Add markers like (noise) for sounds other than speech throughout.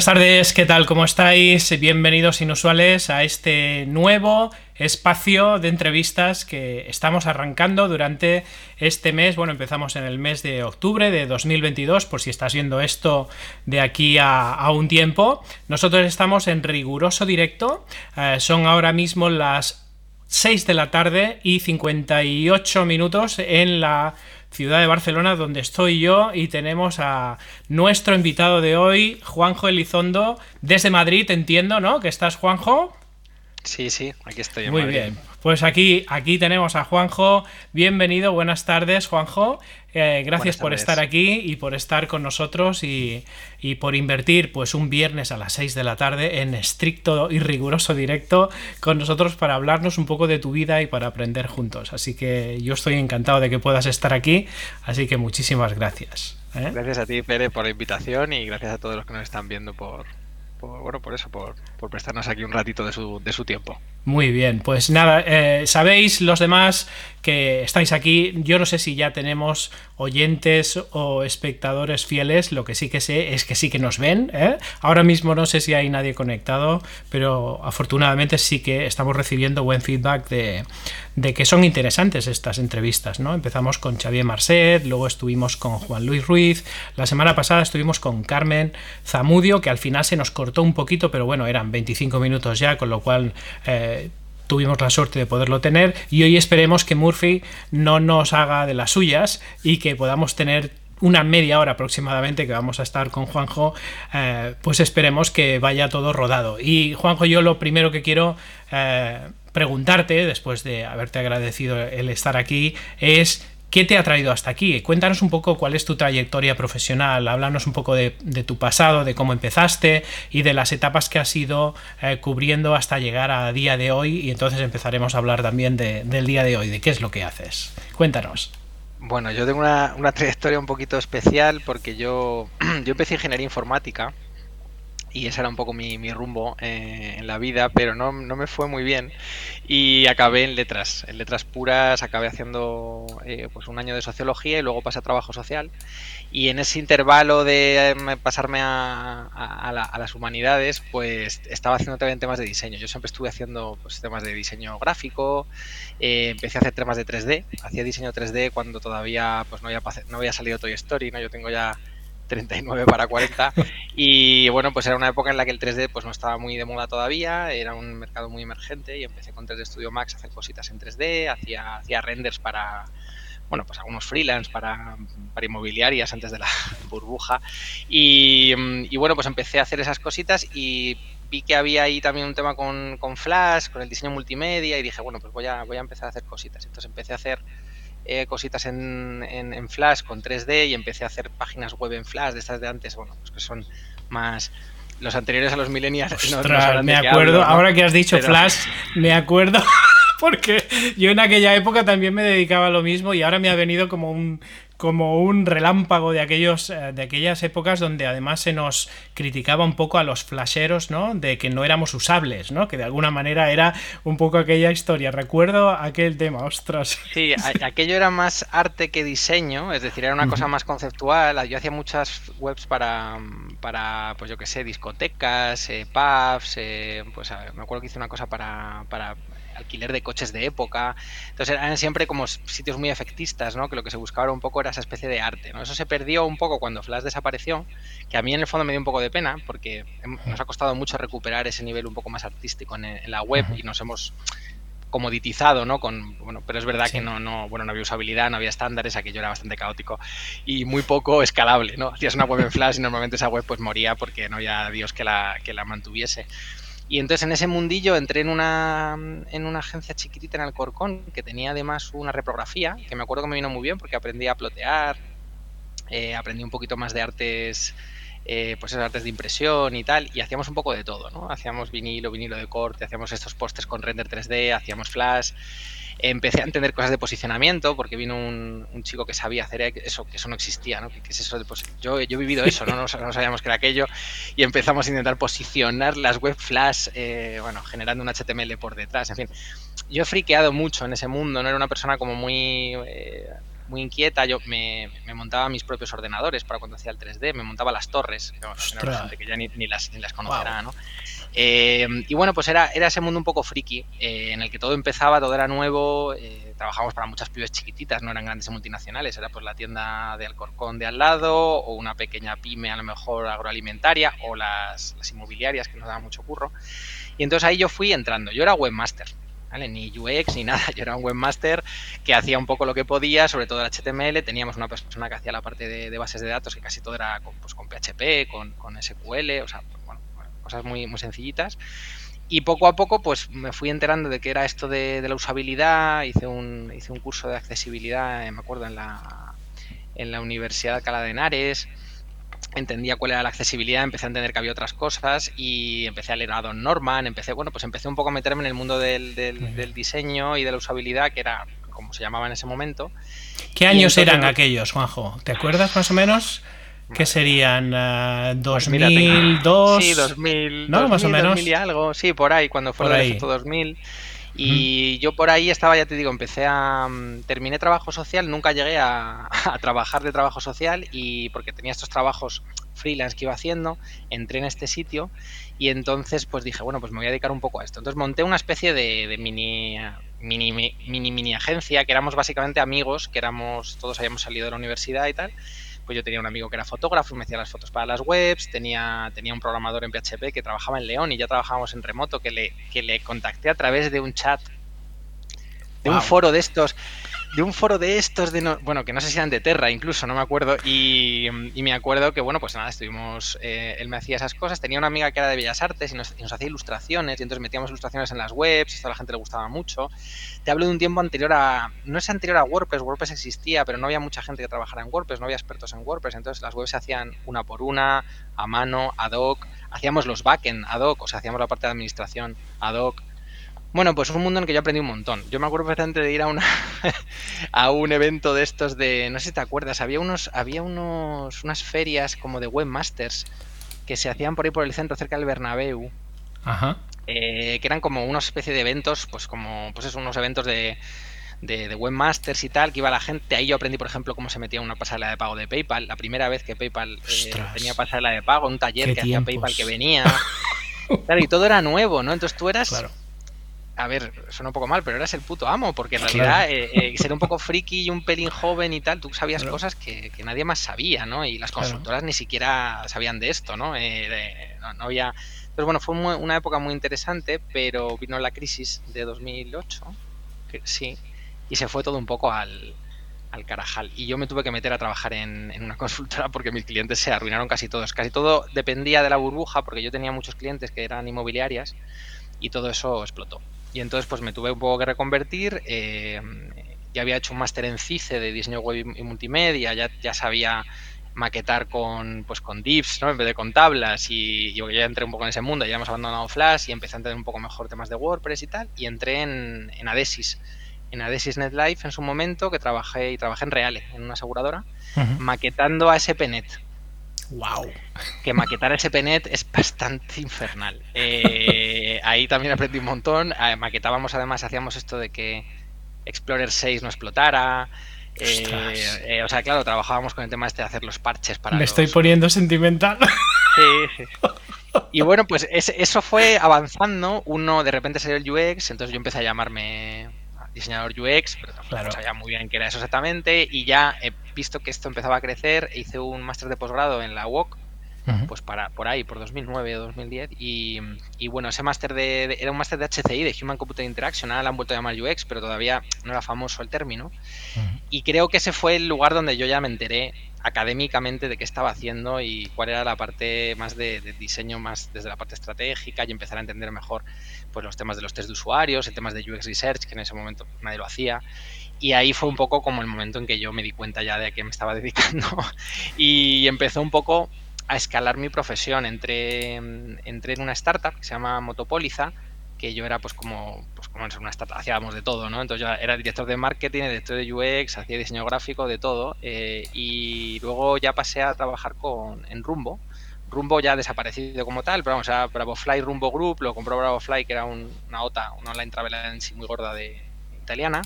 Buenas tardes, ¿qué tal? ¿Cómo estáis? Bienvenidos inusuales a este nuevo espacio de entrevistas que estamos arrancando durante este mes. Bueno, empezamos en el mes de octubre de 2022, por si estás viendo esto de aquí a, un tiempo. Nosotros estamos en riguroso directo. Eh, son ahora mismo las 6 de la tarde y 58 minutos en la ciudad de Barcelona, donde estoy yo, y tenemos a nuestro invitado de hoy, Juanjo Elizondo, desde Madrid, entiendo, ¿no? Que estás, Juanjo. Sí, sí, aquí estoy. Muy bien. Pues aquí, aquí tenemos a Juanjo. Bienvenido, buenas tardes, Juanjo. Eh, gracias por estar aquí y por estar con nosotros y, por invertir pues un viernes a las 6 de la tarde en estricto y riguroso directo con nosotros para hablarnos un poco de tu vida y para aprender juntos. Así que yo estoy encantado de que puedas estar aquí, así que muchísimas gracias. ¿eh? Gracias a ti, Pere, por la invitación y gracias a todos los que nos están viendo por, por, bueno, por eso, por, prestarnos aquí un ratito de su, de su tiempo. Muy bien, pues nada, eh, sabéis los demás que estáis aquí, yo no sé si ya tenemos oyentes o espectadores fieles, lo que sí que sé es que sí que nos ven, ¿eh? ahora mismo no sé si hay nadie conectado, pero afortunadamente sí que estamos recibiendo buen feedback de, de que son interesantes estas entrevistas, ¿no? Empezamos con Xavier Marcet, luego estuvimos con Juan Luis Ruiz, la semana pasada estuvimos con Carmen Zamudio, que al final se nos cortó un poquito, pero bueno, eran 25 minutos ya, con lo cual... Eh, tuvimos la suerte de poderlo tener y hoy esperemos que Murphy no nos haga de las suyas y que podamos tener una media hora aproximadamente que vamos a estar con Juanjo, eh, pues esperemos que vaya todo rodado. Y Juanjo, yo lo primero que quiero eh, preguntarte, después de haberte agradecido el estar aquí, es ¿Qué te ha traído hasta aquí? Cuéntanos un poco cuál es tu trayectoria profesional, háblanos un poco de, tu pasado, de cómo empezaste y de las etapas que has ido eh, cubriendo hasta llegar a día de hoy y entonces empezaremos a hablar también del día de hoy, de qué es lo que haces. Cuéntanos. Bueno, yo tengo una, una trayectoria un poquito especial porque yo, (clears throat) yo empecé ingeniería informática y ese era un poco mi, mi rumbo eh, en la vida, pero no, no, me fue muy bien y acabé en letras, en letras puras, acabé haciendo eh, pues un año de sociología y luego pasé a trabajo social y en ese intervalo de em, pasarme a, a, las humanidades, pues estaba haciendo también temas de diseño. Yo siempre estuve haciendo pues, temas de diseño gráfico, eh, empecé a hacer temas de 3D, hacía diseño 3D cuando todavía pues no había, no había salido Toy Story, ¿no? yo tengo ya 39 para 40. Y bueno, pues era una época en la que el 3D pues no estaba muy de moda todavía, era un mercado muy emergente y empecé con 3D Studio Max a hacer cositas en 3D, hacía, hacía renders para, bueno, pues algunos freelance para, para inmobiliarias antes de la (laughs) burbuja. Y, y, bueno, pues empecé a hacer esas cositas y vi que había ahí también un tema con, con Flash, con el diseño multimedia y dije, bueno, pues voy a, voy a empezar a hacer cositas. Entonces empecé a hacer eh, cositas en, en, Flash con 3D y empecé a hacer páginas web en Flash de estas de antes, bueno, pues que son más los anteriores a los millennials. me acuerdo, ahora que has dicho Flash, me acuerdo (laughs) porque yo en aquella época también me dedicaba a lo mismo y ahora me ha venido como un como un relámpago de aquellos eh, de aquellas épocas donde además se nos criticaba un poco a los flasheros, ¿no? De que no éramos usables, ¿no? Que de alguna manera era un poco aquella historia. Recuerdo aquel tema, ostras. Sí, aquello era más arte que diseño, es decir, era una cosa más conceptual. Yo hacía muchas webs para, para pues yo qué sé, discotecas, eh, pubs, eh, pues me acuerdo que hice una cosa para, para alquiler de coches de época. Entonces eran siempre como sitios muy efectistas, ¿no? Que lo que se buscaba un poco era esa especie de arte, ¿no? Eso se perdió un poco cuando Flash desapareció, que a mí en el fondo me dio un poco de pena, porque nos ha costado mucho recuperar ese nivel un poco más artístico en, la web y nos hemos comoditizado, ¿no? Con, bueno, pero es verdad que no, no, bueno, no había usabilidad, no había estándares, aquello era bastante caótico y muy poco escalable, ¿no? Hacías una web en Flash y normalmente esa web pues moría porque no había Dios que la, que la mantuviese. Y entonces en ese mundillo entré en una, en una agencia chiquitita en Alcorcón que tenía además una reprografía, que me acuerdo que me vino muy bien porque aprendí a plotear, eh, aprendí un poquito más de artes, eh, pues esas artes de impresión y tal, y hacíamos un poco de todo, ¿no? Hacíamos vinilo, vinilo de corte, hacíamos estos postes con render 3D, hacíamos flash, empecé a entender cosas de posicionamiento porque vino un, chico que sabía hacer eso, que eso no existía, ¿no? Es eso yo, yo he vivido eso, ¿no? No, sabíamos que era aquello y empezamos a intentar posicionar las web flash, eh, bueno, generando un HTML por detrás, en fin. Yo he friqueado mucho en ese mundo, no era una persona como muy... Eh, muy inquieta, yo me, montaba mis propios ordenadores para cuando hacía el 3D, me montaba las torres, que, que ya ni, las, ni las conocerá, ¿no? Eh, y bueno, pues era, era ese mundo un poco friki, eh, en el que todo empezaba, todo era nuevo, eh, trabajábamos para muchas pibes chiquititas, no eran grandes multinacionales, era pues la tienda de Alcorcón de al lado, o una pequeña pyme a lo mejor agroalimentaria, o las, las inmobiliarias que nos daban mucho curro. Y entonces ahí yo fui entrando, yo era webmaster, ¿Vale? Ni UX ni nada. (laughs) Yo era un webmaster que hacía un poco lo que podía, sobre todo el HTML. Teníamos una persona que hacía la parte de, bases de datos, que casi todo era con, pues, con PHP, con, con, SQL, o sea, bueno, cosas muy, muy sencillitas. Y poco a poco, pues me fui enterando de que era esto de, la usabilidad. Hice un, hice un curso de accesibilidad, eh, me acuerdo, en la, en la Universidad de Alcalá de Henares entendía cuál era la accesibilidad, empecé a entender que había otras cosas y empecé a leer a Don Norman, empecé, bueno, pues empecé un poco a meterme en el mundo del, del, diseño y de la usabilidad, que era como se llamaba en ese momento. ¿Qué años eran aquellos, Juanjo? ¿Te acuerdas más o menos? ¿Qué serían? Uh, 2002. Pues sí, 2000. ¿No? más o menos. 2000 y algo, sí, por ahí, cuando fue el 2000. Y yo por ahí estaba, ya te digo, empecé a... Mm, terminé trabajo social, nunca llegué (laughs) a, trabajar de trabajo social y porque tenía estos trabajos freelance que iba haciendo, entré en este sitio y entonces pues dije, bueno, pues me voy a dedicar un poco a esto. Entonces monté una especie de, mini, mini, mini, mini agencia que éramos básicamente amigos, que éramos, todos habíamos salido de la universidad y tal pues yo tenía un amigo que era fotógrafo, me hacía las fotos para las webs, tenía, tenía un programador en PHP que trabajaba en León y ya trabajábamos en remoto, que le, que le contacté a través de un chat, de un foro de estos de un foro de estos, de bueno, que no sé si eran de Terra incluso, no me acuerdo, y, me acuerdo que, bueno, pues nada, estuvimos, eh, él me hacía esas cosas, tenía una amiga que era de Bellas Artes y nos, hacía ilustraciones, y entonces metíamos ilustraciones en las webs, y esto a la gente le gustaba mucho. Te hablo de un tiempo anterior a, no es anterior a WordPress, WordPress existía, pero no había mucha gente que trabajara en WordPress, no había expertos en WordPress, entonces las webs se hacían una por una, a mano, ad hoc, hacíamos los backend ad hoc, o sea, hacíamos la parte de administración ad hoc, bueno, pues es un mundo en el que yo aprendí un montón. Yo me acuerdo perfectamente de ir a una (laughs) a un evento de estos de, no sé si te acuerdas, había unos había unos unas ferias como de webmasters que se hacían por ahí por el centro cerca del Bernabéu. Ajá. Eh, que eran como una especie de eventos, pues como pues es unos eventos de, de, webmasters y tal, que iba la gente. Ahí yo aprendí, por ejemplo, cómo se metía una pasarela de pago de PayPal. La primera vez que PayPal eh, tenía pasarela de pago, un taller que hacía PayPal que venía. (laughs) claro, y todo era nuevo, ¿no? Entonces tú eras claro a ver, suena un poco mal, pero eras el puto amo, porque en realidad eh, eh, ser un poco friki y un pelín joven y tal, tú sabías cosas que, nadie más sabía, ¿no? Y las consultoras ni siquiera sabían de esto, ¿no? Eh, no, había... Entonces, bueno, fue una época muy interesante, pero vino la crisis de 2008, sí, y se fue todo un poco al, al carajal. Y yo me tuve que meter a trabajar en, en, una (laughs) consultora porque mis clientes se arruinaron casi todos. Casi todo dependía de la burbuja, porque yo tenía muchos clientes que eran inmobiliarias y todo eso explotó. Y entonces pues me tuve un poco que reconvertir. Eh, ya había hecho un máster en CICE de diseño web y multimedia, ya, ya sabía maquetar con pues con divs ¿no? en vez de con tablas y yo ya entré un poco en ese mundo ya hemos abandonado Flash y empecé a entender un poco mejor temas de WordPress y tal y entré en, en Adesis en Adesis NetLife en su momento que trabajé y trabajé en Reale en una aseguradora maquetando a SPNet Wow. Que maquetar SPNet es bastante infernal. Eh, ahí también aprendí un montón. Eh, maquetábamos además, hacíamos esto de que Explorer 6 no explotara. Eh, o sea, claro, trabajábamos con el tema este de hacer los parches para. Me estoy poniendo sentimental. Sí, sí. (laughs) Y bueno, pues eso fue avanzando. Uno de repente salió el UX, entonces yo empecé a llamarme diseñador UX, pero tampoco sabía muy bien qué era eso exactamente. Y ya he visto que esto empezaba a crecer, hice un máster de posgrado en la UOC, pues para por ahí, por 2009 o 2010. Y, y bueno, ese máster de, era un máster de HCI, de Human Computer Interaction, ahora lo han vuelto a llamar UX, pero todavía no era famoso el término. Y creo que ese fue el lugar donde yo ya me enteré académicamente de qué estaba haciendo y cuál era la parte más de, diseño, más desde la parte estratégica y empezar a entender mejor pues los temas de los test de usuarios, el temas de UX Research, que en ese momento nadie lo hacía. Y ahí fue un poco como el momento en que yo me di cuenta ya de a qué me estaba (laughs) dedicando y empezó un poco a escalar mi profesión. Entré, entré en una startup que se llama Motopoliza, que yo era pues como, pues como en una startup, hacíamos de todo, ¿no? Entonces yo era director de marketing, director de UX, hacía diseño gráfico, de todo. Eh, y luego ya pasé a trabajar con, en Rumbo. Rumbo ya ha desaparecido como tal, pero vamos, a BravoFly Rumbo Group, lo compró BravoFly, que era una OTA, una online travel agency muy gorda de italiana.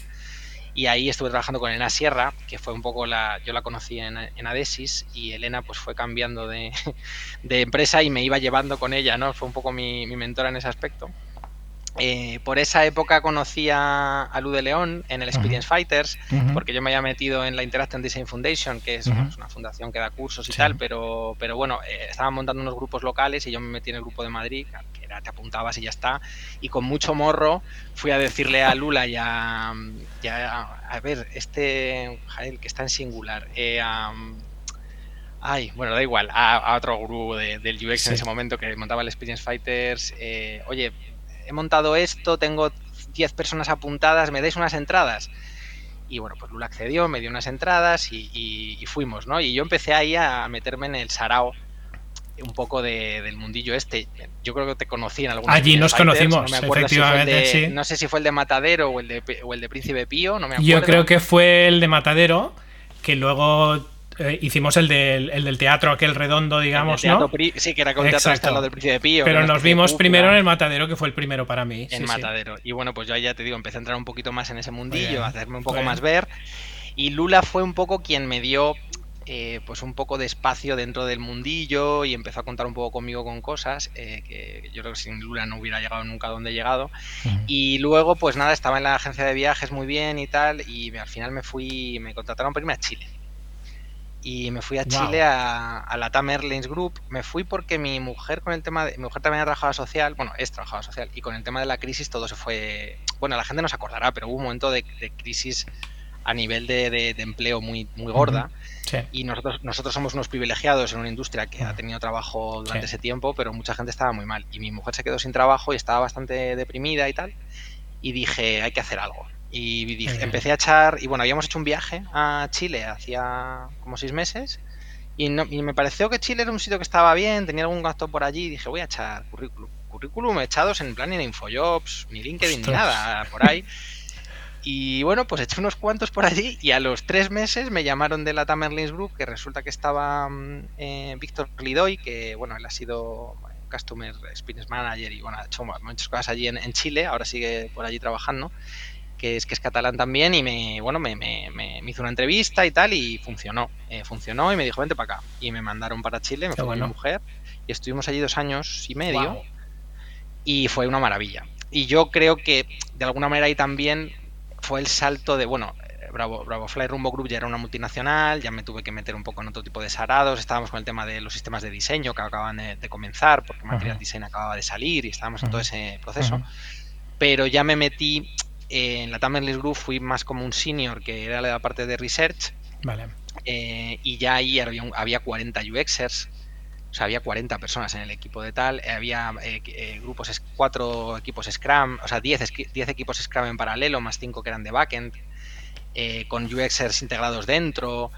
Y ahí estuve trabajando con Elena Sierra, que fue un poco la, yo la conocí en, en Adesis y Elena pues fue cambiando de, (laughs) de, empresa y me iba llevando con ella, ¿no? Fue un poco mi, mi mentora en ese aspecto. Eh, por esa época conocí a, Lu de León en el Experience Fighters, porque yo me había metido en la Interaction Design Foundation, que es, una fundación que da cursos y tal, pero, pero bueno, eh, estaban montando unos grupos locales y yo me metí en el grupo de Madrid, que era te apuntabas y ya está, y con mucho morro fui a decirle a Lula y a, a, ver, este, Jael, que está en singular, eh, Ay, bueno, da igual, a, otro grupo del UX en ese momento que montaba el Experience Fighters. oye, he montado esto, tengo 10 personas apuntadas, ¿me dais unas entradas? Y bueno, pues Lula accedió, me dio unas entradas y, fuimos, ¿no? Y yo empecé ahí a meterme en el sarao un poco del mundillo este. Yo creo que te conocí en algún Allí nos conocimos, efectivamente, sí. No sé si fue el de Matadero o el de, o el de Príncipe Pío, no me acuerdo. Yo creo que fue el de Matadero, que luego eh, hicimos el del, el del, teatro aquel redondo, digamos, ¿no? Sí, que era con el teatro lo del Príncipe de Pío. Pero nos vimos primero en el Matadero, que fue el primero para mí. En Matadero. Y bueno, pues yo ya te digo, empecé a entrar un poquito más en ese mundillo, a hacerme un poco más ver. Y Lula fue un poco quien me dio eh, pues un poco de espacio dentro del mundillo y empezó a contar un poco conmigo con cosas eh, que yo creo que sin Lula no hubiera llegado nunca a donde he llegado. Y luego, pues nada, estaba en la agencia de viajes muy bien y tal, y al final me fui, me contrataron para irme a Chile y me fui a Chile a, la TAM Airlines Group. Me fui porque mi mujer con el tema de, mi mujer también ha trabajado social, bueno, es trabajadora social y con el tema de la crisis todo se fue, bueno, la gente no se acordará, pero hubo un momento de, crisis a nivel de, empleo muy, muy gorda. Y nosotros, nosotros somos unos privilegiados en una industria que ha tenido trabajo durante ese tiempo, pero mucha gente estaba muy mal. Y mi mujer se quedó sin trabajo y estaba bastante deprimida y tal. Y dije, hay que hacer algo. Y empecé a echar, y bueno, habíamos hecho un viaje a Chile hacía como seis meses. Y, me pareció que Chile era un sitio que estaba bien, tenía algún gasto por allí. Y dije, voy a echar currículum. Currículum echados en plan ni en Infojobs, ni LinkedIn, ni nada por ahí. Y bueno, pues eché unos cuantos por allí y a los tres meses me llamaron de la Tamerlins Group, que resulta que estaba mm, eh, Víctor Lidoy, que bueno, él ha sido Customer Experience Manager y bueno, ha hecho muchas cosas allí en Chile, ahora sigue por allí trabajando que es que es catalán también y me bueno me, me, me hizo una entrevista y tal y funcionó. Eh, funcionó y me dijo vente para acá y me mandaron para Chile me fue con mi mujer y estuvimos allí dos años y medio y fue una maravilla. Y yo creo que de alguna manera ahí también fue el salto de bueno Bravo, Bravo Fly Rumbo Group ya era una multinacional, ya me tuve que meter un poco en otro tipo de sarados, estábamos con el tema de los sistemas de diseño que acababan de, comenzar, porque Material Design acababa de salir y estábamos en todo ese proceso, pero ya me metí en la Tamerless Group fui más como un senior que era la parte de research. Vale. Eh, y ya ahí había, 40 UXers. O sea, había 40 personas en el equipo de tal. Había eh, eh, grupos, cuatro equipos Scrum, o sea, 10, 10, equipos Scrum en paralelo, más 5 que eran de backend, con UXers integrados dentro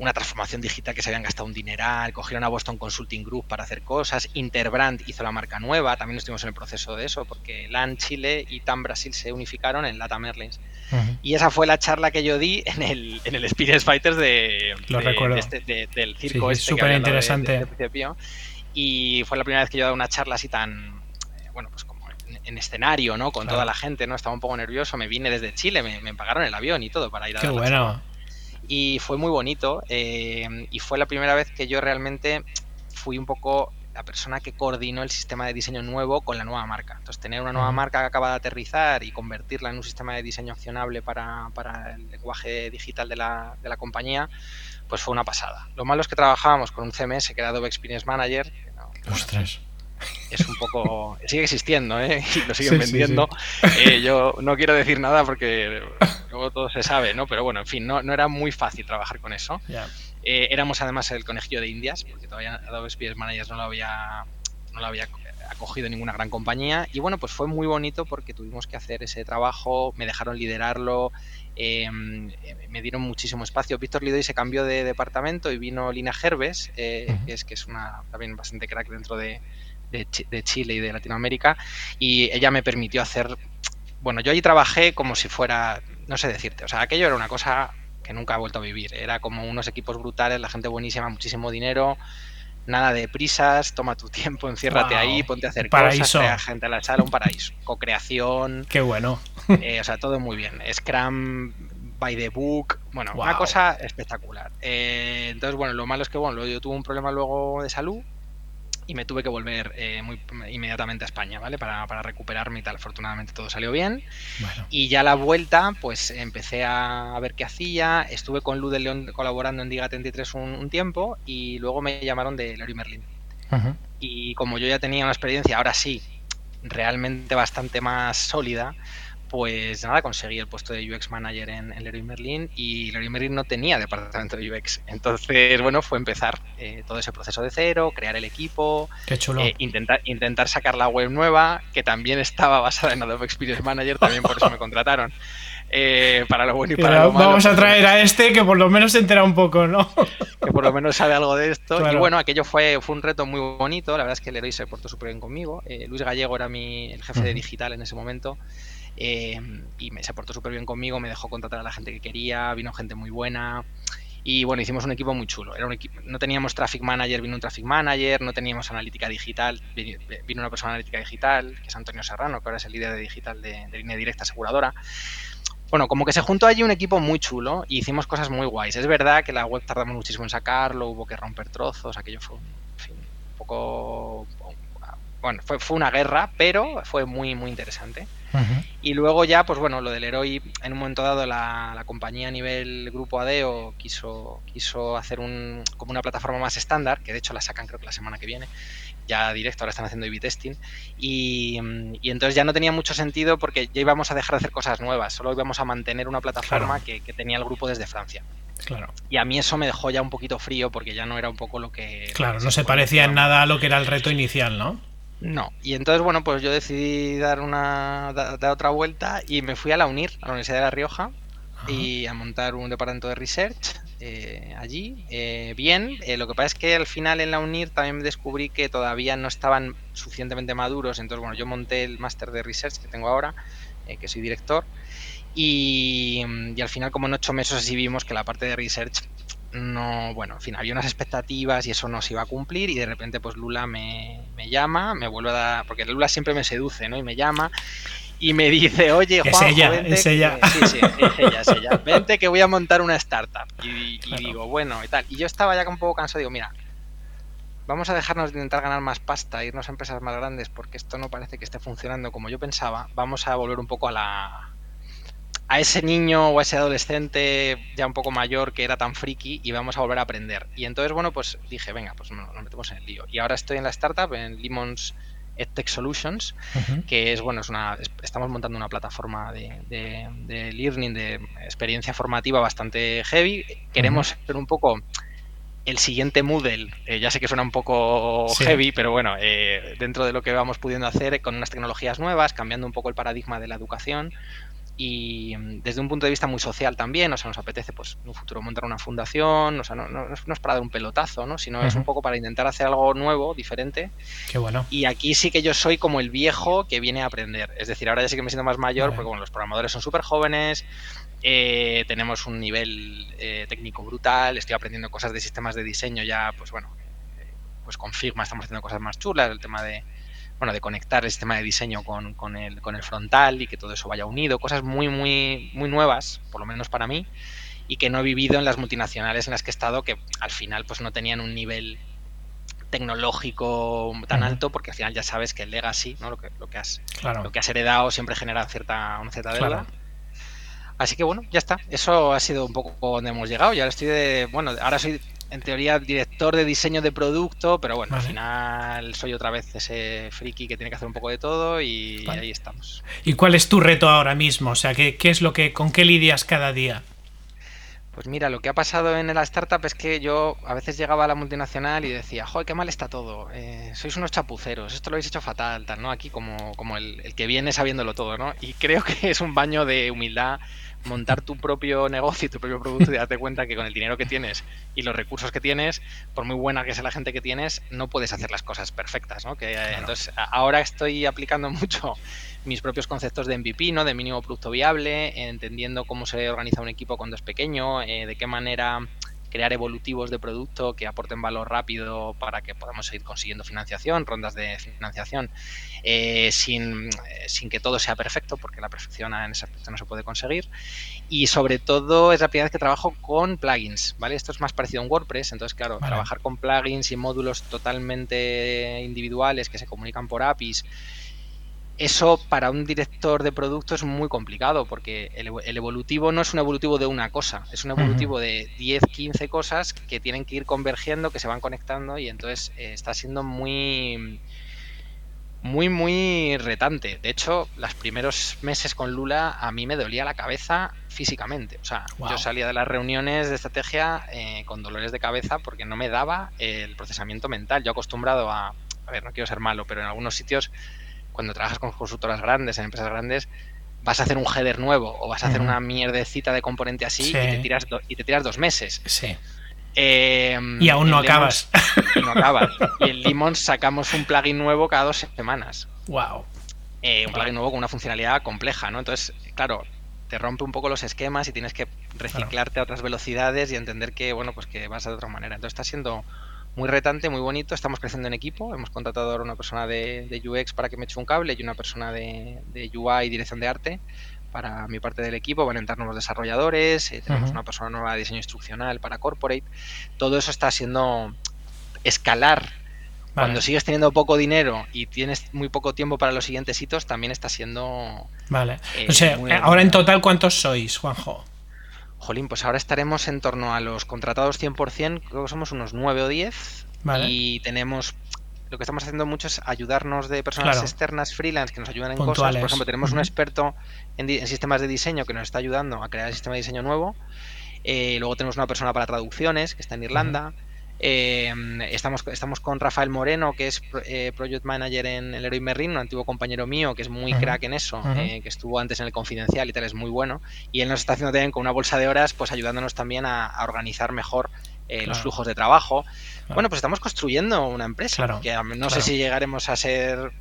una transformación digital que se habían gastado un dineral, cogieron a Boston Consulting Group para hacer cosas, Interbrand hizo la marca nueva, también estuvimos en el proceso de eso, porque LAN Chile y TAM Brasil se unificaron en LATAM Airlines. Y esa fue la charla que yo di en el, en el Experience Fighters de, este, del circo. Sí, súper este interesante. y fue la primera vez que yo he dado una charla así tan, eh, bueno, pues como en, escenario, ¿no? Con toda la gente, ¿no? Estaba un poco nervioso, me vine desde Chile, me, pagaron el avión y todo para ir a Qué bueno y fue muy bonito eh, y fue la primera vez que yo realmente fui un poco la persona que coordinó el sistema de diseño nuevo con la nueva marca. Entonces, tener una nueva marca que acaba de aterrizar y convertirla en un sistema de diseño accionable para, para el lenguaje digital de la, de la, compañía, pues fue una pasada. Lo malo es que trabajábamos con un CMS que era Adobe Experience Manager. Ostras es un poco. sigue existiendo, ¿eh? (laughs) Y lo siguen vendiendo. Eh, yo no quiero decir nada porque luego todo se sabe, ¿no? Pero bueno, en fin, no, no era muy fácil trabajar con eso. Eh, éramos además el conejillo de Indias, porque todavía Adobe Experience Manager no lo había, no lo había acogido ninguna gran compañía. Y bueno, pues fue muy bonito porque tuvimos que hacer ese trabajo, me dejaron liderarlo, em, me dieron muchísimo espacio. Víctor Lidoy se cambió de departamento y vino Lina Gerves, que, es, que es una también bastante crack dentro de, de, Chile y de Latinoamérica y ella me permitió hacer, bueno, yo allí trabajé como si fuera, no sé decirte, o sea, aquello era una cosa que nunca he vuelto a vivir, era como unos equipos brutales, la gente buenísima, muchísimo dinero, nada de prisas, toma tu tiempo, enciérrate ahí, ponte a hacer cosas, crea gente a la sala, un paraíso, co-creación. Qué bueno. Eh, o sea, todo muy bien. Scrum by the book, bueno, una cosa espectacular. Eh, entonces, bueno, lo malo es que bueno, yo tuve un problema luego de salud y me tuve que volver eh, muy inmediatamente a España, ¿vale? Para, para, recuperarme y tal. Afortunadamente todo salió bien. Y ya la vuelta, pues empecé a, ver qué hacía. Estuve con Luz de León colaborando en Diga 33 un, un tiempo y luego me llamaron de Leroy Merlin. Y como yo ya tenía una experiencia, ahora sí, realmente bastante más sólida, pues nada, conseguí el puesto de UX Manager en, Leroy Merlin y Leroy Merlin no tenía departamento de UX. Entonces, bueno, fue empezar eh, todo ese proceso de cero, crear el equipo, eh, intentar, intentar sacar la web nueva, que también estaba basada en Adobe Experience Manager, también por eso me (laughs) contrataron. Eh, para lo bueno y para lo malo. Vamos a traer a este que por lo menos se entera un poco, ¿no? (laughs) que por lo menos sabe algo de esto. Y bueno, aquello fue, fue un reto muy bonito. La verdad es que Leroy se portó súper bien conmigo. Luis Gallego era mi, el jefe de digital en ese momento. Eh, y me, se portó súper bien conmigo, me dejó contratar a la gente que quería, vino gente muy buena. Y bueno, hicimos un equipo muy chulo. Era un no teníamos traffic manager, vino un traffic manager, no teníamos analítica digital, vino una persona analítica digital, que es Antonio Serrano, que ahora es el líder de digital de, línea directa aseguradora. Bueno, como que se juntó allí un equipo muy chulo y hicimos cosas muy guays. Es verdad que la web tardamos muchísimo en sacarlo, hubo que romper trozos, aquello fue un poco bueno, fue, fue una guerra, pero fue muy, muy interesante. Y luego ya, pues bueno, lo del Heroi, en un momento dado la, compañía a nivel grupo ADEO quiso, quiso hacer un, como una plataforma más estándar, que de hecho la sacan creo que la semana que viene, ya directo, ahora están haciendo a testing, y, y, entonces ya no tenía mucho sentido porque ya íbamos a dejar de hacer cosas nuevas, solo íbamos a mantener una plataforma que, que, tenía el grupo desde Francia. Claro. Y a mí eso me dejó ya un poquito frío porque ya no era un poco lo que... Claro, no se parecía en nada a lo que era el reto inicial, ¿no? No, y entonces, bueno, pues yo decidí dar una dar otra vuelta y me fui a la UNIR, a la Universidad de La Rioja, y a montar un departamento de research eh, allí. Eh, bien, eh, lo que pasa es que al final en la UNIR también descubrí que todavía no estaban suficientemente maduros, entonces, bueno, yo monté el máster de research que tengo ahora, que soy director, y, y, al final como en ocho meses así vimos que la parte de research no, bueno, en fin, había unas expectativas y eso no se iba a cumplir y de repente pues Lula me, llama, me vuelve a dar, porque Lula siempre me seduce, ¿no? Y me llama y me dice, oye, Juan, es ella, es ella. sí, sí, es ella, es ella. (laughs) Vente que voy a montar una startup. Y, digo, bueno, y tal. Y yo estaba ya un poco cansado, digo, mira, vamos a dejarnos de intentar ganar más pasta, irnos a empresas más grandes, porque esto no parece que esté funcionando como yo pensaba. Vamos a volver un poco a la, a ese niño o a ese adolescente ya un poco mayor que era tan friki y vamos a volver a aprender. Y entonces, bueno, pues dije, venga, pues nos metemos en el lío. Y ahora estoy en la startup, en Lemons EdTech Solutions, que es, bueno, es una, estamos montando una plataforma de, de, learning, de experiencia formativa bastante heavy. Queremos ser un poco el siguiente Moodle, eh, ya sé que suena un poco heavy, pero bueno, eh, dentro de lo que vamos pudiendo hacer con unas tecnologías nuevas, cambiando un poco el paradigma de la educación, y mm, desde un punto de vista muy social también, o sea, nos apetece pues en un futuro montar una fundación, o sea, no, no, es para dar un pelotazo, ¿no? sino es un poco para intentar hacer algo nuevo, diferente. Qué bueno. Y aquí sí que yo soy como el viejo que viene a aprender, es decir, ahora ya sí que me siento más mayor, porque bueno, los programadores son súper jóvenes, eh, tenemos un nivel eh, técnico brutal, estoy aprendiendo cosas de sistemas de diseño ya, pues bueno, eh, pues con Figma estamos haciendo cosas más chulas, el tema de bueno, de conectar el sistema de diseño con, con, el, con el frontal y que todo eso vaya unido, cosas muy, muy, muy nuevas, por lo menos para mí, y que no he vivido en las multinacionales en las que he estado, que al final pues no tenían un nivel tecnológico tan alto, porque al final ya sabes que el legacy, ¿no? lo, que, lo, que has, lo que has heredado siempre genera cierta, una cierta deuda. Así que bueno, ya está. Eso ha sido un poco donde hemos llegado. Y ahora estoy de. Bueno, ahora soy en teoría director de diseño de producto, pero bueno, al final soy otra vez ese friki que tiene que hacer un poco de todo y ahí estamos. ¿Y cuál es tu reto ahora mismo? O sea, ¿qué, ¿qué, es lo que, con qué lidias cada día? Pues mira, lo que ha pasado en la startup es que yo a veces llegaba a la multinacional y decía, joder, qué mal está todo, eh, sois unos chapuceros, esto lo habéis hecho fatal, tal, ¿no? Aquí como, como el, el que viene sabiéndolo todo, ¿no? Y creo que es un baño de humildad montar tu propio negocio y tu propio producto y darte cuenta que con el dinero que tienes y los recursos que tienes, por muy buena que sea la gente que tienes, no puedes hacer las cosas perfectas, ¿no? Que, eh, Entonces, ahora estoy aplicando (laughs) mucho mis propios conceptos de MVP, ¿no? De mínimo producto viable, entendiendo cómo se organiza un equipo cuando es pequeño, eh, de qué manera crear evolutivos de producto que aporten valor rápido para que podamos seguir consiguiendo financiación, rondas de financiación, eh, sin, sin, que todo sea perfecto, porque la perfección en ese aspecto no se puede conseguir. Y sobre todo es la primera vez que trabajo con plugins, ¿vale? Esto es más parecido a un WordPress, entonces claro, trabajar con plugins y módulos totalmente individuales que se comunican por APIs eso para un director de producto es muy complicado porque el, evolutivo no es un evolutivo de una cosa, es un evolutivo de 10, 15 cosas que tienen que ir convergiendo, que se van conectando y entonces eh, está siendo muy muy muy retante. De hecho, los primeros meses con Lula a mí me dolía la cabeza físicamente. O sea, yo salía de las reuniones de estrategia eh, con dolores de cabeza porque no me daba el procesamiento mental. Yo acostumbrado a, a ver, no quiero ser malo, pero en algunos sitios cuando trabajas con consultoras grandes, en empresas grandes, vas a hacer un header nuevo o vas a hacer una mierdecita de componente así y, te tiras y te tiras dos meses. Sí. Em, y aún no acabas. (laughs) no acabas. Y en (laughs) Limons sacamos un plugin nuevo cada dos semanas. Wow. Eh, un plugin nuevo con una funcionalidad compleja, ¿no? Entonces, claro, te rompe un poco los esquemas y tienes que reciclarte a otras velocidades y entender que, bueno, pues que vas de otra manera. Entonces está siendo muy retante, muy bonito. Estamos creciendo en equipo. Hemos contratado ahora una persona de, UX para que me eche un cable y una persona de, UI y dirección de arte para mi parte del equipo. Van a entrar nuevos desarrolladores. Eh, tenemos una persona nueva de diseño instruccional para corporate. Todo eso está siendo escalar. Cuando sigues teniendo poco dinero y tienes muy poco tiempo para los siguientes hitos, también está siendo. Vale. Eh, o sea, ahora en total, ¿cuántos sois, Juanjo? Jolín, pues ahora estaremos en torno a los contratados 100%, creo que somos unos 9 o 10. Y tenemos lo que estamos haciendo mucho es ayudarnos de personas externas freelance que nos ayudan en cosas. Por ejemplo, tenemos un experto en, sistemas de diseño que nos está ayudando a crear el sistema de diseño nuevo. Eh, luego tenemos una persona para traducciones que está en Irlanda. Eh, estamos, estamos con Rafael Moreno, que es eh, Project Manager en el Heroi Merrin, un antiguo compañero mío que es muy crack en eso, eh, que estuvo antes en el Confidencial y tal, es muy bueno. Y él nos está haciendo también con una bolsa de horas, pues ayudándonos también a, organizar mejor los flujos de trabajo. Bueno, pues estamos construyendo una empresa, que no sé si llegaremos a ser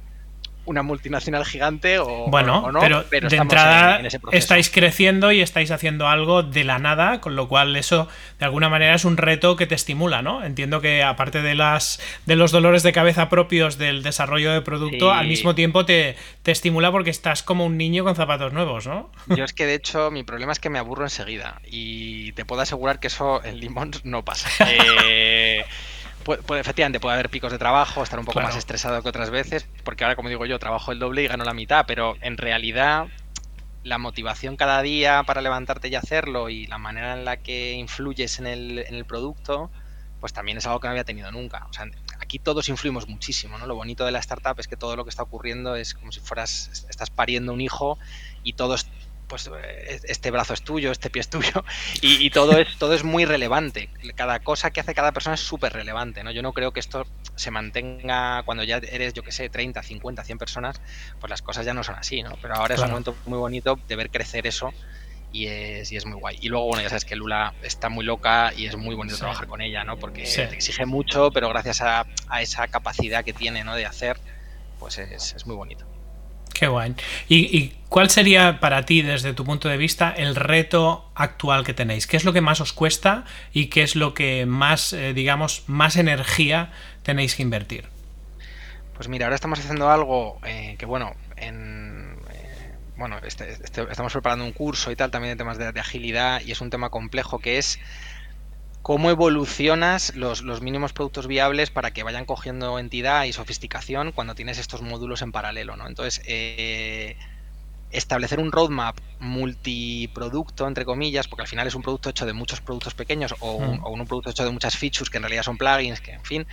una multinacional gigante o, bueno, no, pero, de entrada estáis creciendo y estáis haciendo algo de la nada, con lo cual eso de alguna manera es un reto que te estimula, ¿no? Entiendo que aparte de las de los dolores de cabeza propios del desarrollo de producto, al mismo tiempo te, te, estimula porque estás como un niño con zapatos nuevos, ¿no? (laughs) Yo es que de hecho mi problema es que me aburro enseguida y te puedo asegurar que eso en Limón no pasa. (laughs) Eh, Puede, efectivamente puede haber picos de trabajo, estar un poco más estresado que otras veces, porque ahora, como digo yo, trabajo el doble y gano la mitad, pero en realidad la motivación cada día para levantarte y hacerlo y la manera en la que influyes en el, en el producto, pues también es algo que no había tenido nunca. O sea, aquí todos influimos muchísimo, ¿no? Lo bonito de la startup es que todo lo que está ocurriendo es como si fueras, estás pariendo un hijo y todos pues eh, este brazo es tuyo, este pie es tuyo, (laughs) y, todo, es, todo es muy relevante. Cada cosa que hace cada persona es súper relevante, ¿no? Yo no creo que esto se mantenga cuando ya eres, yo que sé, 30, 50, 100 personas, pues las cosas ya no son así, ¿no? Pero ahora es un momento muy bonito de ver crecer eso y es, y es muy guay. Y luego, bueno, ya sabes que Lula está muy loca y es muy bonito trabajar con ella, ¿no? Porque te exige mucho, pero gracias a, esa capacidad que tiene, ¿no? De hacer, pues es, es muy bonito. Qué guay. ¿Y, cuál sería para ti, desde tu punto de vista, el reto actual que tenéis? ¿Qué es lo que más os cuesta y qué es lo que más, eh, digamos, más energía tenéis que invertir? Pues mira, ahora estamos haciendo algo eh, que, bueno, en, eh, bueno, este, este, estamos preparando un curso y tal, también de temas de agilidad, y es un tema complejo que es cómo evolucionas los, mínimos productos viables para que vayan cogiendo entidad y sofisticación cuando tienes estos módulos en paralelo, ¿no? Entonces, eh, establecer un roadmap multiproducto, entre comillas, porque al final es un producto hecho de muchos productos pequeños o un, o un producto hecho de muchas features que en realidad son plugins, que en fin,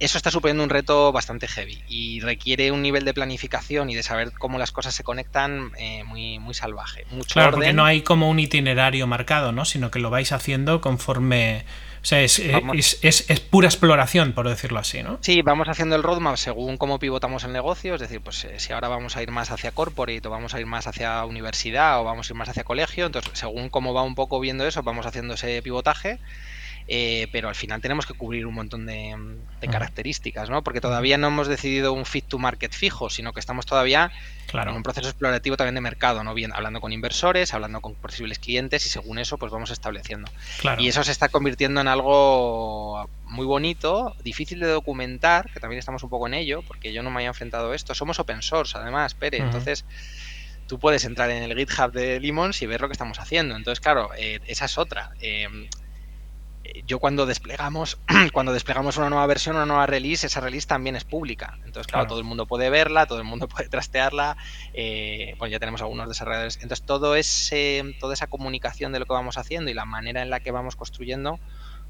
eso está suponiendo un reto bastante heavy y requiere un nivel de planificación y de saber cómo las cosas se conectan eh, muy, muy salvaje. Mucho claro, porque no hay como un itinerario marcado, ¿no? Sino que lo vais haciendo conforme... O sea, es, es, pura exploración, por decirlo así, ¿no? Sí, vamos haciendo el roadmap según cómo pivotamos el negocio. Es decir, pues eh, si ahora vamos a ir más hacia corporate o vamos a ir más hacia universidad o vamos a ir más hacia colegio, entonces según cómo va un poco viendo eso, vamos haciendo ese pivotaje eh, pero al final tenemos que cubrir un montón de, características, ¿no? Porque todavía no hemos decidido un fit to market fijo, sino que estamos todavía en un proceso explorativo también de mercado, ¿no? Bien, hablando con inversores, hablando con posibles clientes y según eso, pues vamos estableciendo. Y eso se está convirtiendo en algo muy bonito, difícil de documentar, que también estamos un poco en ello, porque yo no me había enfrentado a esto. Somos open source, además, Pere, entonces tú puedes entrar en el GitHub de Limons y ver lo que estamos haciendo. Entonces, claro, eh, esa es otra. Eh, yo cuando desplegamos, (clears throat) cuando desplegamos una nueva versión, una nueva release, esa release también es pública. Entonces, claro, todo el mundo puede verla, todo el mundo (laughs) puede trastearla. Eh, pues ya tenemos algunos desarrolladores. Entonces, todo ese, toda esa comunicación de lo que vamos haciendo y la manera en la que vamos construyendo,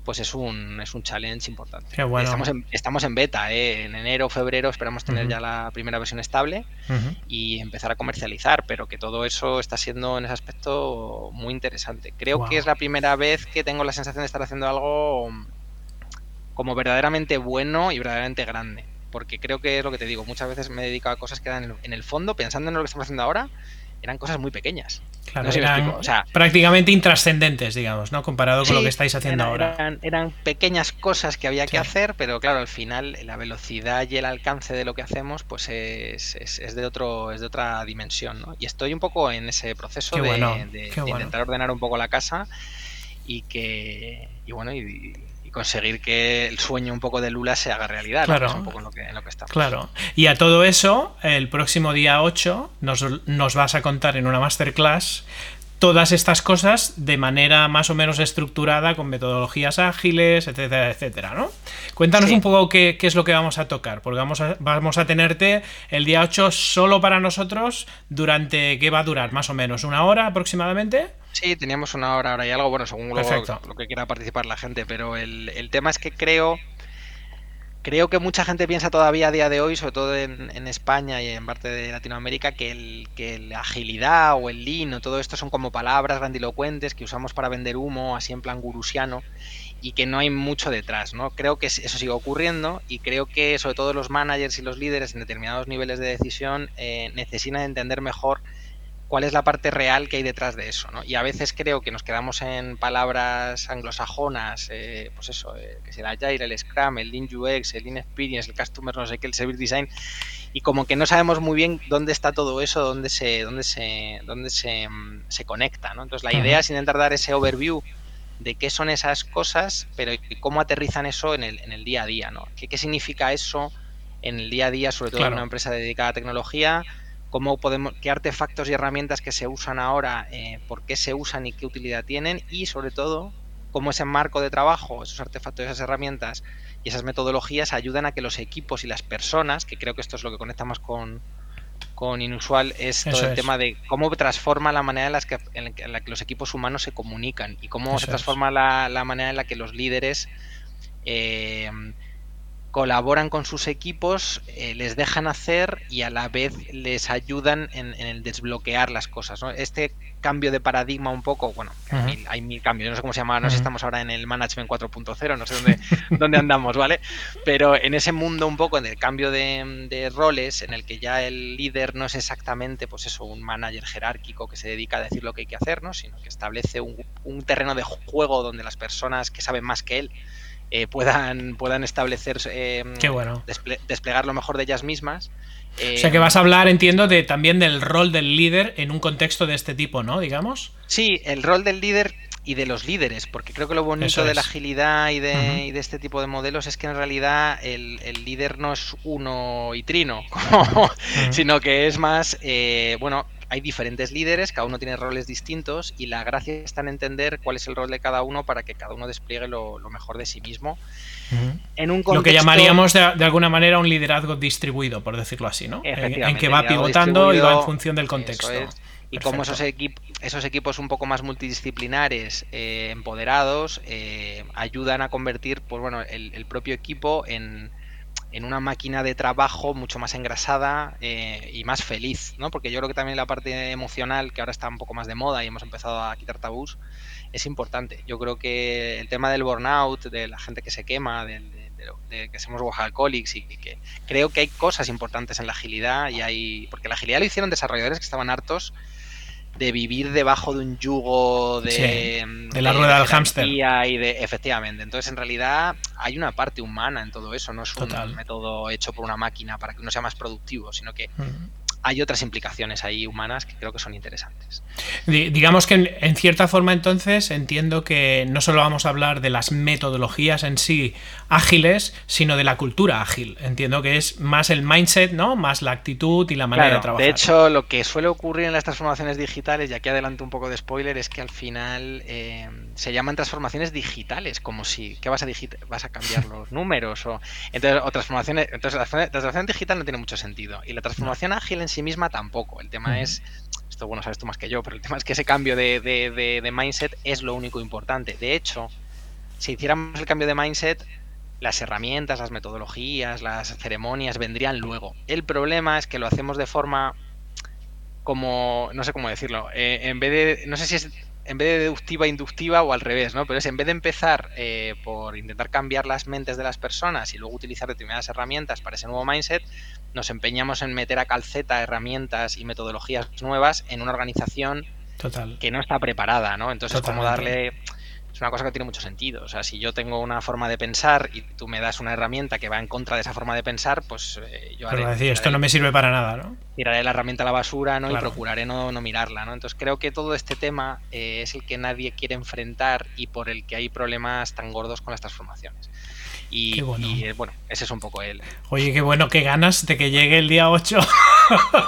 pues es un, es un challenge importante. estamos, en, estamos en beta, ¿eh? en enero, febrero esperamos tener ya la primera versión estable y empezar a comercializar, pero que todo eso está siendo en ese aspecto muy interesante. Creo que es la primera vez que tengo la sensación de estar haciendo algo como verdaderamente bueno y verdaderamente grande. Porque creo que es lo que te digo, muchas veces me he dedicado a cosas que eran en el fondo, pensando en lo que estamos haciendo ahora, eran cosas muy pequeñas. Claro, eran prácticamente intrascendentes, digamos, ¿no? Comparado con lo que estáis haciendo ahora. Eran, pequeñas cosas que había que hacer, pero claro, al final la velocidad y el alcance de lo que hacemos, pues es, es, de otro, es de otra dimensión, ¿no? Y estoy un poco en ese proceso de, intentar ordenar un poco la casa y que y bueno y, conseguir que el sueño un poco de Lula se haga realidad. Claro. un poco en lo que, en lo que estamos. Claro. Y a todo eso, el próximo día 8 nos, nos vas a contar en una masterclass todas estas cosas de manera más o menos estructurada, con metodologías ágiles, etcétera, etcétera, ¿no? Cuéntanos un poco qué, qué, es lo que vamos a tocar, porque vamos a, vamos a tenerte el día 8 solo para nosotros durante, ¿qué va a durar? Más o menos, una hora aproximadamente. Sí, teníamos una hora, ahora y algo, bueno, según lo, lo, que quiera participar la gente, pero el, el tema es que creo Creo que mucha gente piensa todavía a día de hoy, sobre todo en, España y en parte de Latinoamérica, que, el, que la agilidad o el lean o todo esto son como palabras grandilocuentes que usamos para vender humo, así en plan gurusiano, y que no hay mucho detrás, ¿no? Creo que eso sigue ocurriendo y creo que sobre todo los managers y los líderes en determinados niveles de decisión eh, necesitan entender mejor cuál es la parte real que hay detrás de eso, ¿no? Y a veces creo que nos quedamos en palabras anglosajonas, eh, pues eso, eh, que será el Agile, el Scrum, el Lean UX, el Lean Experience, el Customer, no sé qué, el Service Design, y como que no sabemos muy bien dónde está todo eso, dónde se, dónde se, dónde se, mm, se conecta, ¿no? Entonces la idea es intentar dar ese overview de qué son esas cosas, pero cómo aterrizan eso en el, en el día a día, ¿no? ¿Qué, qué significa eso en el día a día, sobre todo en una empresa dedicada a tecnología? Cómo podemos, qué artefactos y herramientas que se usan ahora, eh, por qué se usan y qué utilidad tienen y sobre todo cómo ese marco de trabajo, esos artefactos, esas herramientas y esas metodologías ayudan a que los equipos y las personas, que creo que esto es lo que conecta más con, con Inusual, es todo el tema de cómo transforma la manera en, las que, en la que los equipos humanos se comunican y cómo se transforma la, la, manera en la que los líderes eh, colaboran con sus equipos, eh, les dejan hacer y a la vez les ayudan en, el desbloquear las cosas. Este cambio de paradigma un poco, bueno, hay, mil, cambios, no sé cómo se llama, no sé si estamos ahora en el Management 4.0, no sé dónde, (laughs) dónde andamos, ¿vale? Pero en ese mundo un poco, en el cambio de, roles, en el que ya el líder no es exactamente, pues eso, un manager jerárquico que se dedica a decir lo que hay que hacer, ¿no? Sino que establece un, un terreno de juego donde las personas que saben más que él eh, puedan, puedan establecer, eh, desplegar lo mejor de ellas mismas. o sea que vas a hablar, entiendo, de también del rol del líder en un contexto de este tipo, ¿no? Digamos. Sí, el rol del líder y de los líderes, porque creo que lo bonito de la agilidad y de, este tipo de modelos es que en realidad el, líder no es uno y trino, (laughs) sino que es más, eh, bueno, hay diferentes líderes, cada uno tiene roles distintos y la gracia está en entender cuál es el rol de cada uno para que cada uno despliegue lo, mejor de sí mismo. en un Lo que llamaríamos de, alguna manera un liderazgo distribuido, por decirlo así, ¿no? En, que va pivotando y va en función del contexto. Y como esos, esos equipos un poco más multidisciplinares, eh, empoderados, eh, ayudan a convertir pues bueno, el propio equipo en, en una máquina de trabajo mucho más engrasada eh, y más feliz, ¿no? Porque yo creo que también la parte emocional, que ahora está un poco más de moda y hemos empezado a quitar tabús, es importante. Yo creo que el tema del burnout, de la gente que se quema, de, que somos workaholics y que, creo que hay cosas importantes en la agilidad y hay porque la agilidad lo hicieron desarrolladores que estaban hartos de vivir debajo de un yugo de, de la rueda del hámster. Y de, efectivamente. Entonces, en realidad, hay una parte humana en todo eso. No es un método hecho por una máquina para que uno sea más productivo, sino que hay otras implicaciones ahí humanas que creo que son interesantes. Digamos que en, cierta forma entonces entiendo que no solo vamos a hablar de las metodologías en sí ágiles, sino de la cultura ágil. Entiendo que es más el mindset, ¿no? Más la actitud y la manera de trabajar. De hecho, lo que suele ocurrir en las transformaciones digitales, y aquí adelanto un poco de spoiler, es que al final eh, se llaman transformaciones digitales, como si ¿qué vas a vas a cambiar los (laughs) números o entonces o transformaciones, entonces la transformación digital no tiene mucho sentido y la transformación ágil en sí misma tampoco. El tema es, esto bueno, sabes tú más que yo, pero el tema es que ese cambio de, mindset es lo único importante. De hecho, si hiciéramos el cambio de mindset, las herramientas, las metodologías, las ceremonias vendrían luego. El problema es que lo hacemos de forma como, no sé cómo decirlo, eh, en vez de, no sé si es en vez de deductiva, inductiva o al revés, ¿no? Pero es en vez de empezar eh, por intentar cambiar las mentes de las personas y luego utilizar determinadas herramientas para ese nuevo mindset, nos empeñamos en meter a calceta herramientas y metodologías nuevas en una organización que no está preparada, ¿no? Entonces es como darle es una cosa que tiene mucho sentido. O sea, si yo tengo una forma de pensar y tú me das una herramienta que va en contra de esa forma de pensar, pues eh, yo haré, decir, esto no me sirve para nada, ¿no? Tiraré la herramienta a la basura, ¿no? Y procuraré no, no, mirarla, ¿no? Entonces creo que todo este tema eh, es el que nadie quiere enfrentar y por el que hay problemas tan gordos con las transformaciones. Y bueno. Eh, bueno. ese es un poco él. Oye, qué bueno, qué ganas de que llegue el día 8.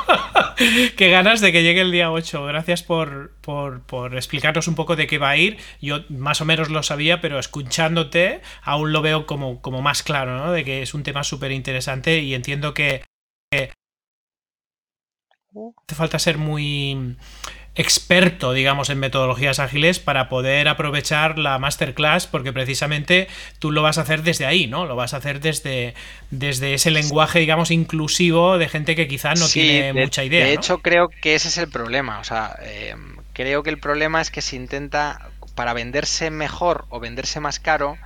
(laughs) qué ganas de que llegue el día 8. Gracias por, por, explicarnos un poco de qué va a ir. Yo más o menos lo sabía, pero escuchándote aún lo veo como, como más claro, ¿no? De que es un tema súper interesante y entiendo que... que hace falta ser muy experto, digamos, en metodologías ágiles para poder aprovechar la masterclass, porque precisamente tú lo vas a hacer desde ahí, ¿no? Lo vas a hacer desde, desde ese lenguaje, digamos, inclusivo de gente que quizás no tiene mucha idea. De hecho, creo que ese es el problema. O sea, eh, creo que el problema es que se intenta, para venderse mejor o venderse más caro,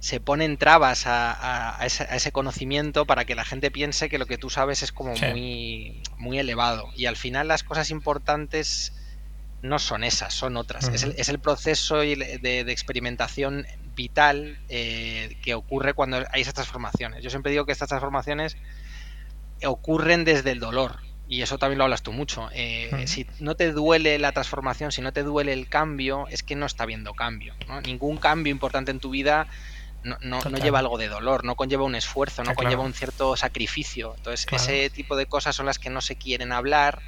se ponen trabas a, ese, conocimiento para que la gente piense que lo que tú sabes es como muy, muy elevado. Y al final las cosas importantes no son esas, son otras. es, el, proceso de, experimentación vital eh, que ocurre cuando hay esas transformaciones. Yo siempre digo que estas transformaciones ocurren desde el dolor. Y eso también lo hablas tú mucho. Eh, si no te duele la transformación, si no te duele el cambio, es que no está habiendo cambio. Ningún cambio importante en tu vida no, no, lleva algo de dolor, no conlleva un esfuerzo, no conlleva un cierto sacrificio. Entonces, ese tipo de cosas son las que no se quieren hablar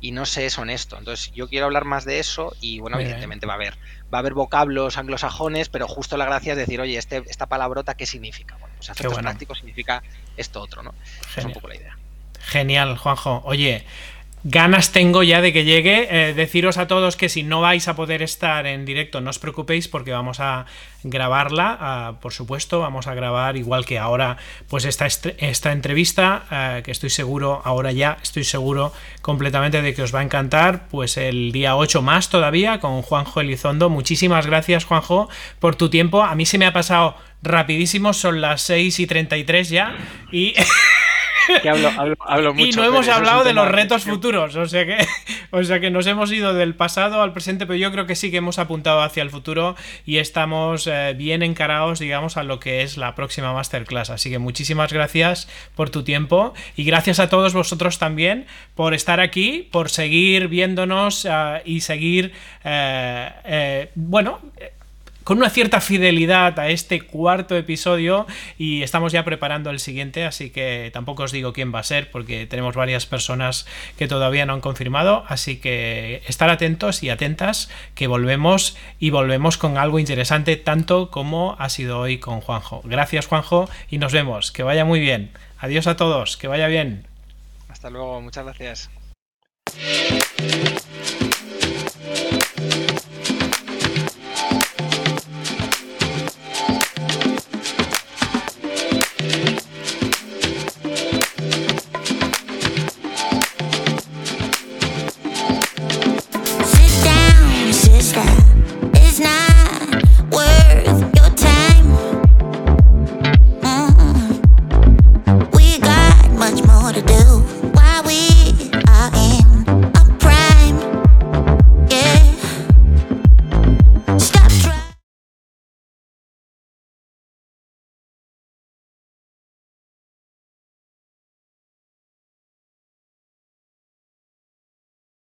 y no se es honesto. Entonces yo quiero hablar más de eso y bueno, evidentemente va a haber va a haber vocablos anglosajones, pero justo la gracia es decir, oye, este, esta palabrota, ¿qué significa? Bueno, pues efectos prácticos significa esto otro, ¿no? Es un poco la idea. Genial, Juanjo. Oye, ganas tengo ya de que llegue. Eh, deciros a todos que si no vais a poder estar en directo, no os preocupéis porque vamos a grabarla, ah, por supuesto, vamos a grabar igual que ahora, pues esta, esta entrevista, ah, que estoy seguro, ahora ya estoy seguro completamente de que os va a encantar, pues el día 8 más todavía con Juanjo Elizondo. Muchísimas gracias, Juanjo, por tu tiempo. A mí se me ha pasado rapidísimo, son las 6 y 33 ya y... (laughs) y no hemos hablado de los retos futuros, o sea, que, (laughs) o sea que nos hemos ido del pasado al presente, pero yo creo que sí que hemos apuntado hacia el futuro y estamos eh, bien encarados, digamos, a lo que es la próxima masterclass. Así que muchísimas gracias por tu tiempo y gracias a todos vosotros también por estar aquí, por seguir viéndonos eh, y seguir, eh, bueno, con una cierta fidelidad a este cuarto episodio y estamos ya preparando el siguiente, así que tampoco os digo quién va a ser porque tenemos varias personas que todavía no han confirmado, así que estar atentos y atentas que volvemos y volvemos con algo interesante tanto como ha sido hoy con Juanjo. Gracias Juanjo y nos vemos, que vaya muy bien. Adiós a todos, que vaya bien. Hasta luego, muchas gracias.